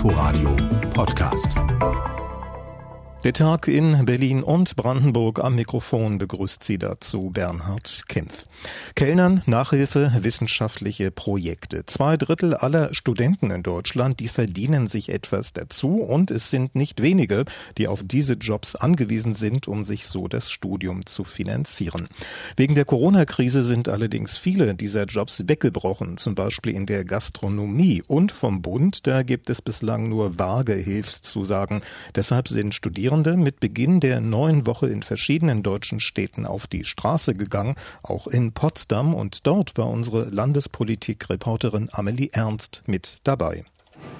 Inforadio Podcast. Der Tag in Berlin und Brandenburg am Mikrofon begrüßt Sie dazu Bernhard Kempf. Kellnern, Nachhilfe, wissenschaftliche Projekte. Zwei Drittel aller Studenten in Deutschland, die verdienen sich etwas dazu und es sind nicht wenige, die auf diese Jobs angewiesen sind, um sich so das Studium zu finanzieren. Wegen der Corona-Krise sind allerdings viele dieser Jobs weggebrochen, zum Beispiel in der Gastronomie und vom Bund, da gibt es bislang nur vage Hilfszusagen. Deshalb sind Studierende Studierende mit Beginn der neuen Woche in verschiedenen deutschen Städten auf die Straße gegangen, auch in Potsdam, und dort war unsere Landespolitik-Reporterin Amelie Ernst mit dabei.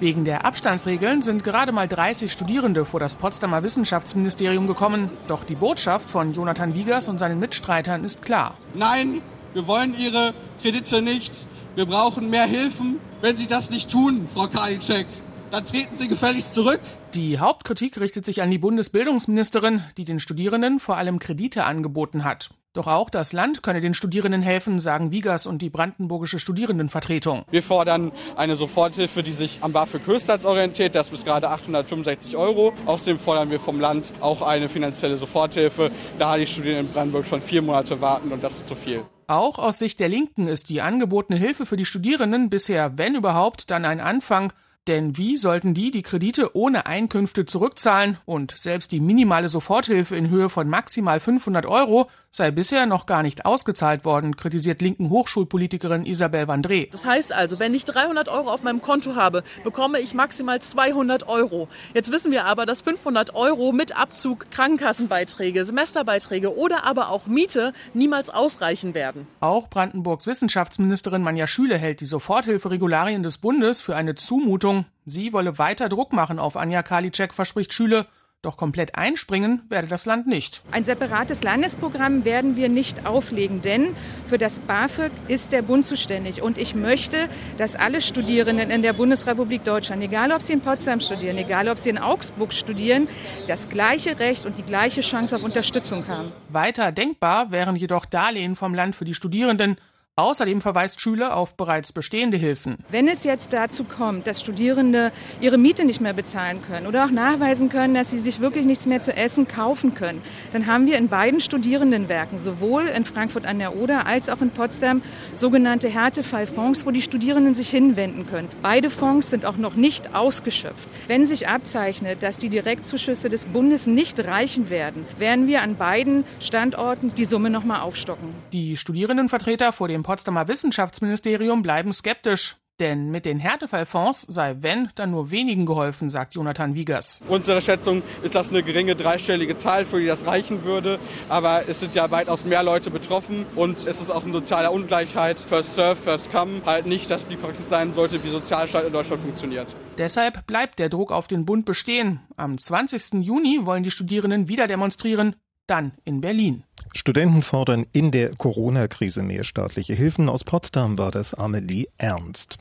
Wegen der Abstandsregeln sind gerade mal 30 Studierende vor das Potsdamer Wissenschaftsministerium gekommen. Doch die Botschaft von Jonathan Wiegers und seinen Mitstreitern ist klar. Nein, wir wollen Ihre Kredite nicht. Wir brauchen mehr Hilfen. Wenn Sie das nicht tun, Frau Karliczek, dann treten Sie gefälligst zurück. Die Hauptkritik richtet sich an die Bundesbildungsministerin, die den Studierenden vor allem Kredite angeboten hat. Doch auch das Land könne den Studierenden helfen, sagen Wiegers und die brandenburgische Studierendenvertretung. Wir fordern eine Soforthilfe, die sich am BAföG Höchstsatz orientiert. Das bis gerade 865 Euro. Außerdem fordern wir vom Land auch eine finanzielle Soforthilfe, da die Studierenden in Brandenburg schon vier Monate warten und das ist zu viel. Auch aus Sicht der Linken ist die angebotene Hilfe für die Studierenden bisher, wenn überhaupt, dann ein Anfang. Denn wie sollten die die Kredite ohne Einkünfte zurückzahlen und selbst die minimale Soforthilfe in Höhe von maximal 500 Euro sei bisher noch gar nicht ausgezahlt worden, kritisiert linken Hochschulpolitikerin Isabel Vandré. Das heißt also, wenn ich 300 Euro auf meinem Konto habe, bekomme ich maximal 200 Euro. Jetzt wissen wir aber, dass 500 Euro mit Abzug Krankenkassenbeiträge, Semesterbeiträge oder aber auch Miete niemals ausreichen werden. Auch Brandenburgs Wissenschaftsministerin Manja Schüle hält die Soforthilferegularien des Bundes für eine Zumutung. Sie wolle weiter Druck machen auf Anja Karliczek, verspricht Schüle. Doch komplett einspringen werde das Land nicht. Ein separates Landesprogramm werden wir nicht auflegen, denn für das BAföG ist der Bund zuständig. Und ich möchte, dass alle Studierenden in der Bundesrepublik Deutschland, egal ob sie in Potsdam studieren, egal ob sie in Augsburg studieren, das gleiche Recht und die gleiche Chance auf Unterstützung haben. Weiter denkbar wären jedoch Darlehen vom Land für die Studierenden Außerdem verweist Schüler auf bereits bestehende Hilfen. Wenn es jetzt dazu kommt, dass Studierende ihre Miete nicht mehr bezahlen können oder auch nachweisen können, dass sie sich wirklich nichts mehr zu essen kaufen können, dann haben wir in beiden Studierendenwerken, sowohl in Frankfurt an der Oder als auch in Potsdam, sogenannte Härtefallfonds, wo die Studierenden sich hinwenden können. Beide Fonds sind auch noch nicht ausgeschöpft. Wenn sich abzeichnet, dass die Direktzuschüsse des Bundes nicht reichen werden, werden wir an beiden Standorten die Summe noch mal aufstocken. Die Studierendenvertreter vor dem im Potsdamer Wissenschaftsministerium bleiben skeptisch. Denn mit den Härtefallfonds sei, wenn, dann nur wenigen geholfen, sagt Jonathan Wiegers. Unsere Schätzung ist das eine geringe dreistellige Zahl, für die das reichen würde. Aber es sind ja weitaus mehr Leute betroffen und es ist auch eine soziale Ungleichheit. First serve, first come. Halt nicht, dass die Praxis sein sollte, wie Sozialstaat in Deutschland funktioniert. Deshalb bleibt der Druck auf den Bund bestehen. Am 20. Juni wollen die Studierenden wieder demonstrieren, dann in Berlin. Studenten fordern in der Corona-Krise mehr staatliche Hilfen. Aus Potsdam war das Amelie Ernst.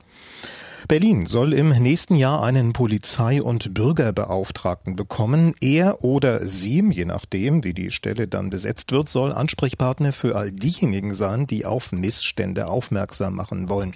Berlin soll im nächsten Jahr einen Polizei- und Bürgerbeauftragten bekommen. Er oder sie, je nachdem, wie die Stelle dann besetzt wird, soll Ansprechpartner für all diejenigen sein, die auf Missstände aufmerksam machen wollen.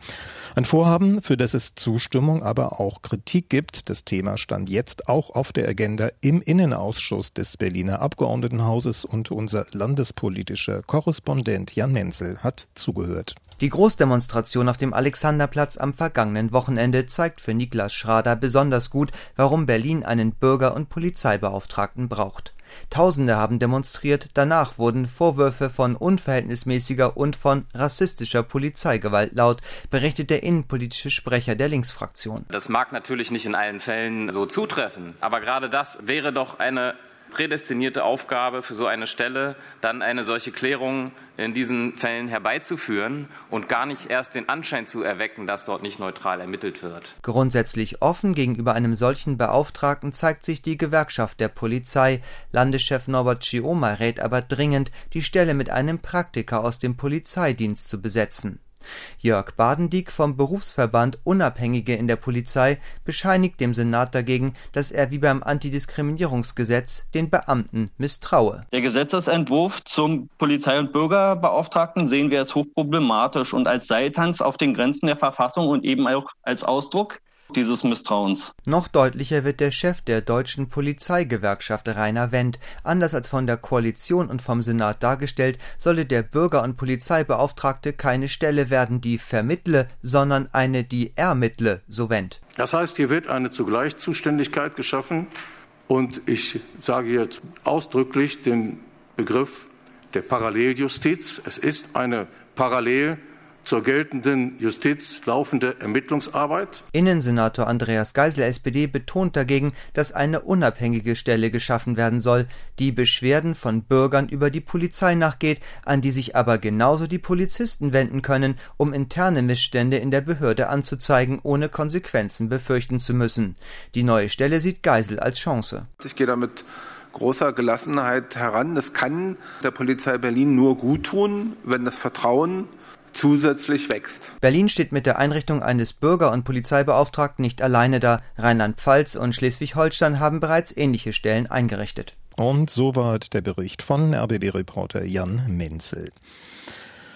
Ein Vorhaben, für das es Zustimmung, aber auch Kritik gibt. Das Thema stand jetzt auch auf der Agenda im Innenausschuss des Berliner Abgeordnetenhauses und unser landespolitischer Korrespondent Jan Menzel hat zugehört. Die Großdemonstration auf dem Alexanderplatz am vergangenen Wochenende zeigt für Niklas Schrader besonders gut, warum Berlin einen Bürger- und Polizeibeauftragten braucht. Tausende haben demonstriert, danach wurden Vorwürfe von unverhältnismäßiger und von rassistischer Polizeigewalt laut, berichtet der innenpolitische Sprecher der Linksfraktion. Das mag natürlich nicht in allen Fällen so zutreffen, aber gerade das wäre doch eine prädestinierte Aufgabe für so eine Stelle, dann eine solche Klärung in diesen Fällen herbeizuführen und gar nicht erst den Anschein zu erwecken, dass dort nicht neutral ermittelt wird. Grundsätzlich offen gegenüber einem solchen Beauftragten zeigt sich die Gewerkschaft der Polizei. Landeschef Norbert Chioma rät aber dringend, die Stelle mit einem Praktiker aus dem Polizeidienst zu besetzen. Jörg Badendieck vom Berufsverband Unabhängige in der Polizei bescheinigt dem Senat dagegen, dass er wie beim Antidiskriminierungsgesetz den Beamten misstraue. Der Gesetzesentwurf zum Polizei- und Bürgerbeauftragten sehen wir als hochproblematisch und als Seiltanz auf den Grenzen der Verfassung und eben auch als Ausdruck dieses Misstrauens. Noch deutlicher wird der Chef der deutschen Polizeigewerkschaft Rainer Wendt. Anders als von der Koalition und vom Senat dargestellt, solle der Bürger- und Polizeibeauftragte keine Stelle werden, die vermittle, sondern eine, die ermittle, so Wendt. Das heißt, hier wird eine zugleich Zuständigkeit geschaffen und ich sage jetzt ausdrücklich den Begriff der Paralleljustiz. Es ist eine Parallel zur geltenden Justiz laufende Ermittlungsarbeit. Innensenator Andreas Geisel, SPD, betont dagegen, dass eine unabhängige Stelle geschaffen werden soll, die Beschwerden von Bürgern über die Polizei nachgeht, an die sich aber genauso die Polizisten wenden können, um interne Missstände in der Behörde anzuzeigen, ohne Konsequenzen befürchten zu müssen. Die neue Stelle sieht Geisel als Chance. Ich gehe damit großer Gelassenheit heran. Das kann der Polizei Berlin nur gut tun, wenn das Vertrauen zusätzlich wächst. Berlin steht mit der Einrichtung eines Bürger- und Polizeibeauftragten nicht alleine da. Rheinland-Pfalz und Schleswig-Holstein haben bereits ähnliche Stellen eingerichtet. Und soweit der Bericht von RBB-Reporter Jan Menzel.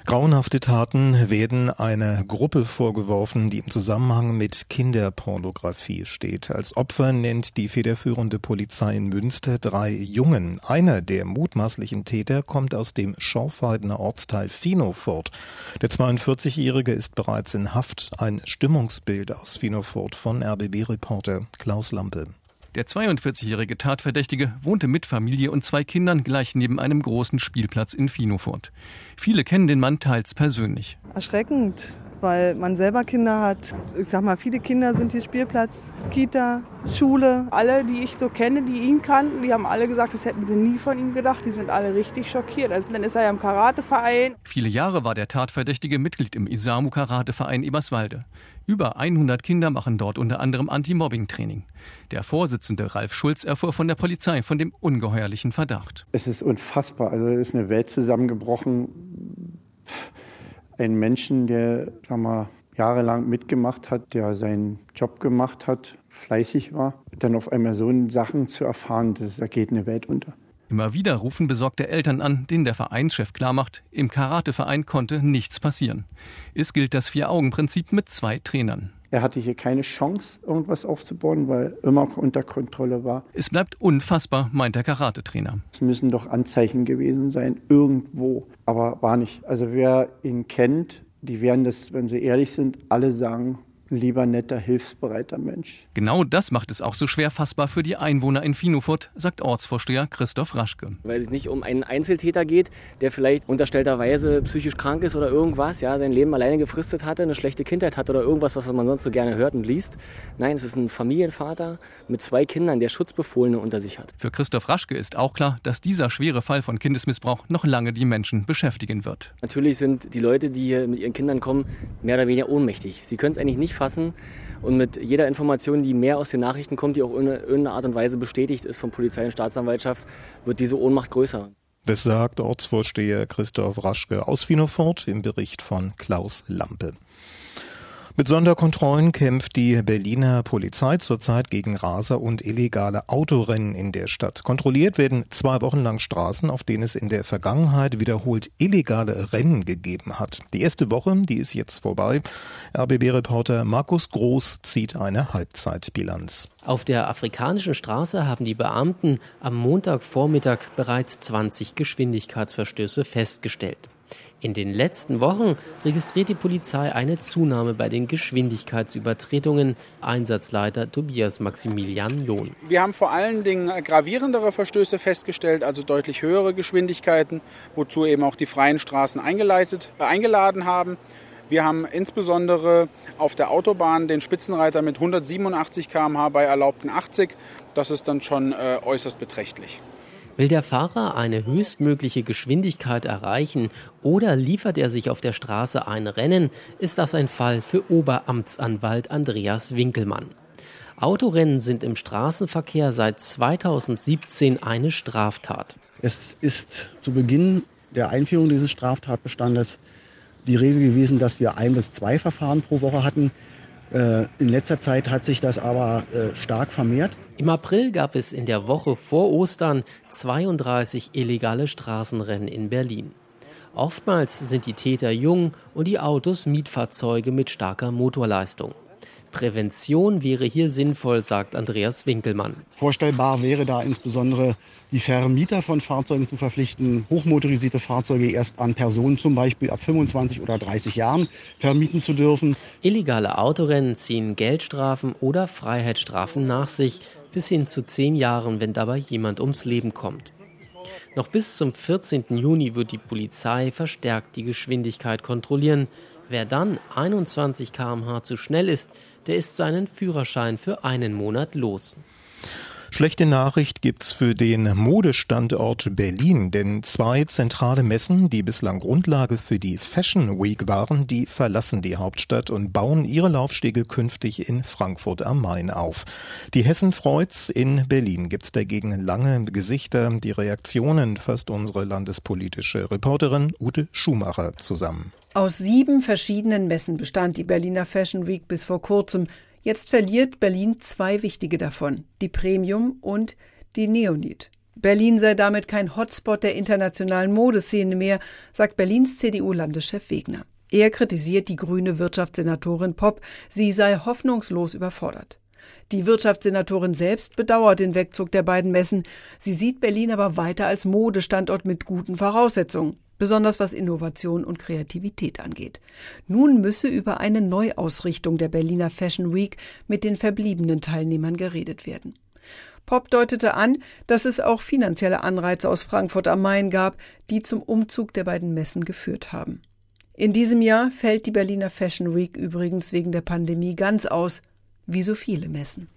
Grauenhafte Taten werden einer Gruppe vorgeworfen, die im Zusammenhang mit Kinderpornografie steht. Als Opfer nennt die federführende Polizei in Münster drei Jungen. Einer der mutmaßlichen Täter kommt aus dem Schorfheidener Ortsteil Finofort. Der 42-Jährige ist bereits in Haft. Ein Stimmungsbild aus Finofort von RBB-Reporter Klaus Lampe. Der 42-jährige Tatverdächtige wohnte mit Familie und zwei Kindern gleich neben einem großen Spielplatz in Finofort. Viele kennen den Mann teils persönlich. Erschreckend, weil man selber Kinder hat. Ich sag mal, viele Kinder sind hier Spielplatz, Kita, Schule. Alle, die ich so kenne, die ihn kannten, die haben alle gesagt, das hätten sie nie von ihm gedacht. Die sind alle richtig schockiert. Also, dann ist er ja im Karateverein. Viele Jahre war der Tatverdächtige Mitglied im Isamu Karateverein Eberswalde. Über 100 Kinder machen dort unter anderem Anti-Mobbing-Training. Der Vorsitzende Ralf Schulz erfuhr von der Polizei von dem ungeheuerlichen Verdacht. Es ist unfassbar. Also es ist eine Welt zusammengebrochen. Ein Menschen, der sag mal, jahrelang mitgemacht hat, der seinen Job gemacht hat, fleißig war, dann auf einmal so Sachen zu erfahren, das, da geht eine Welt unter. Immer wieder rufen besorgte Eltern an, denen der Vereinschef klarmacht, im Karateverein konnte nichts passieren. Es gilt das Vier-Augen-Prinzip mit zwei Trainern. Er hatte hier keine Chance, irgendwas aufzubauen, weil immer unter Kontrolle war. Es bleibt unfassbar, meint der Karatetrainer. Es müssen doch Anzeichen gewesen sein, irgendwo. Aber war nicht. Also wer ihn kennt, die werden das, wenn sie ehrlich sind, alle sagen, lieber netter, hilfsbereiter Mensch. Genau das macht es auch so schwer fassbar für die Einwohner in Finofurt, sagt Ortsvorsteher Christoph Raschke. Weil es nicht um einen Einzeltäter geht, der vielleicht unterstellterweise psychisch krank ist oder irgendwas, ja, sein Leben alleine gefristet hatte, eine schlechte Kindheit hat oder irgendwas, was man sonst so gerne hört und liest. Nein, es ist ein Familienvater mit zwei Kindern, der Schutzbefohlene unter sich hat. Für Christoph Raschke ist auch klar, dass dieser schwere Fall von Kindesmissbrauch noch lange die Menschen beschäftigen wird. Natürlich sind die Leute, die hier mit ihren Kindern kommen, mehr oder weniger ohnmächtig. Sie können es eigentlich nicht fassen. Und mit jeder Information, die mehr aus den Nachrichten kommt, die auch in irgendeiner Art und Weise bestätigt ist von Polizei und Staatsanwaltschaft, wird diese Ohnmacht größer. Das sagt Ortsvorsteher Christoph Raschke aus Wienofort im Bericht von Klaus Lampe. Mit Sonderkontrollen kämpft die Berliner Polizei zurzeit gegen Raser und illegale Autorennen in der Stadt. Kontrolliert werden zwei Wochen lang Straßen, auf denen es in der Vergangenheit wiederholt illegale Rennen gegeben hat. Die erste Woche, die ist jetzt vorbei. RBB-Reporter Markus Groß zieht eine Halbzeitbilanz. Auf der afrikanischen Straße haben die Beamten am Montagvormittag bereits 20 Geschwindigkeitsverstöße festgestellt. In den letzten Wochen registriert die Polizei eine Zunahme bei den Geschwindigkeitsübertretungen. Einsatzleiter Tobias Maximilian John. Wir haben vor allen Dingen gravierendere Verstöße festgestellt, also deutlich höhere Geschwindigkeiten, wozu eben auch die freien Straßen eingeleitet, äh, eingeladen haben. Wir haben insbesondere auf der Autobahn den Spitzenreiter mit 187 km/h bei erlaubten 80. Das ist dann schon äh, äußerst beträchtlich. Will der Fahrer eine höchstmögliche Geschwindigkeit erreichen oder liefert er sich auf der Straße ein Rennen, ist das ein Fall für Oberamtsanwalt Andreas Winkelmann. Autorennen sind im Straßenverkehr seit 2017 eine Straftat. Es ist zu Beginn der Einführung dieses Straftatbestandes die Regel gewesen, dass wir ein bis zwei Verfahren pro Woche hatten. Äh, in letzter Zeit hat sich das aber äh, stark vermehrt. Im April gab es in der Woche vor Ostern 32 illegale Straßenrennen in Berlin. Oftmals sind die Täter jung und die Autos Mietfahrzeuge mit starker Motorleistung. Prävention wäre hier sinnvoll, sagt Andreas Winkelmann. Vorstellbar wäre da insbesondere die Vermieter von Fahrzeugen zu verpflichten, hochmotorisierte Fahrzeuge erst an Personen zum Beispiel ab 25 oder 30 Jahren vermieten zu dürfen. Illegale Autorennen ziehen Geldstrafen oder Freiheitsstrafen nach sich, bis hin zu zehn Jahren, wenn dabei jemand ums Leben kommt. Noch bis zum 14. Juni wird die Polizei verstärkt die Geschwindigkeit kontrollieren. Wer dann 21 km/h zu schnell ist, der ist seinen Führerschein für einen Monat los. Schlechte Nachricht gibt's für den Modestandort Berlin, denn zwei zentrale Messen, die bislang Grundlage für die Fashion Week waren, die verlassen die Hauptstadt und bauen ihre Laufstege künftig in Frankfurt am Main auf. Die Hessen freut's, in Berlin gibt's dagegen lange Gesichter. Die Reaktionen fasst unsere landespolitische Reporterin Ute Schumacher zusammen. Aus sieben verschiedenen Messen bestand die Berliner Fashion Week bis vor kurzem. Jetzt verliert Berlin zwei wichtige davon, die Premium und die Neonit. Berlin sei damit kein Hotspot der internationalen Modeszene mehr, sagt Berlins CDU-Landeschef Wegner. Er kritisiert die grüne Wirtschaftssenatorin Popp, sie sei hoffnungslos überfordert. Die Wirtschaftssenatorin selbst bedauert den Wegzug der beiden Messen. Sie sieht Berlin aber weiter als Modestandort mit guten Voraussetzungen besonders was Innovation und Kreativität angeht. Nun müsse über eine Neuausrichtung der Berliner Fashion Week mit den verbliebenen Teilnehmern geredet werden. Pop deutete an, dass es auch finanzielle Anreize aus Frankfurt am Main gab, die zum Umzug der beiden Messen geführt haben. In diesem Jahr fällt die Berliner Fashion Week übrigens wegen der Pandemie ganz aus, wie so viele Messen.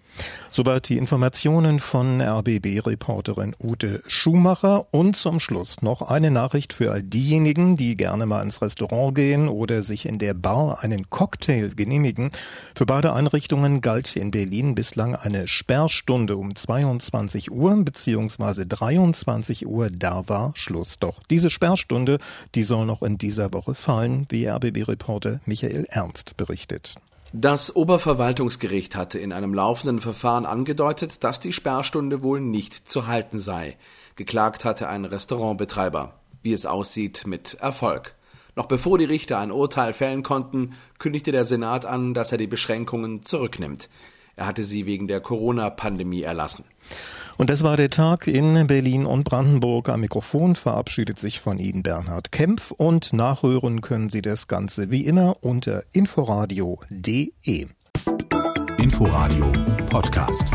Soweit die Informationen von RBB-Reporterin Ute Schumacher. Und zum Schluss noch eine Nachricht für all diejenigen, die gerne mal ins Restaurant gehen oder sich in der Bar einen Cocktail genehmigen. Für beide Einrichtungen galt in Berlin bislang eine Sperrstunde um 22 Uhr bzw. 23 Uhr. Da war Schluss. Doch diese Sperrstunde, die soll noch in dieser Woche fallen, wie RBB-Reporter Michael Ernst berichtet. Das Oberverwaltungsgericht hatte in einem laufenden Verfahren angedeutet, dass die Sperrstunde wohl nicht zu halten sei. Geklagt hatte ein Restaurantbetreiber. Wie es aussieht, mit Erfolg. Noch bevor die Richter ein Urteil fällen konnten, kündigte der Senat an, dass er die Beschränkungen zurücknimmt. Er hatte sie wegen der Corona-Pandemie erlassen. Und das war der Tag in Berlin und Brandenburg. Am Mikrofon verabschiedet sich von Ihnen Bernhard Kempf und nachhören können Sie das Ganze wie immer unter inforadio.de. Inforadio Podcast.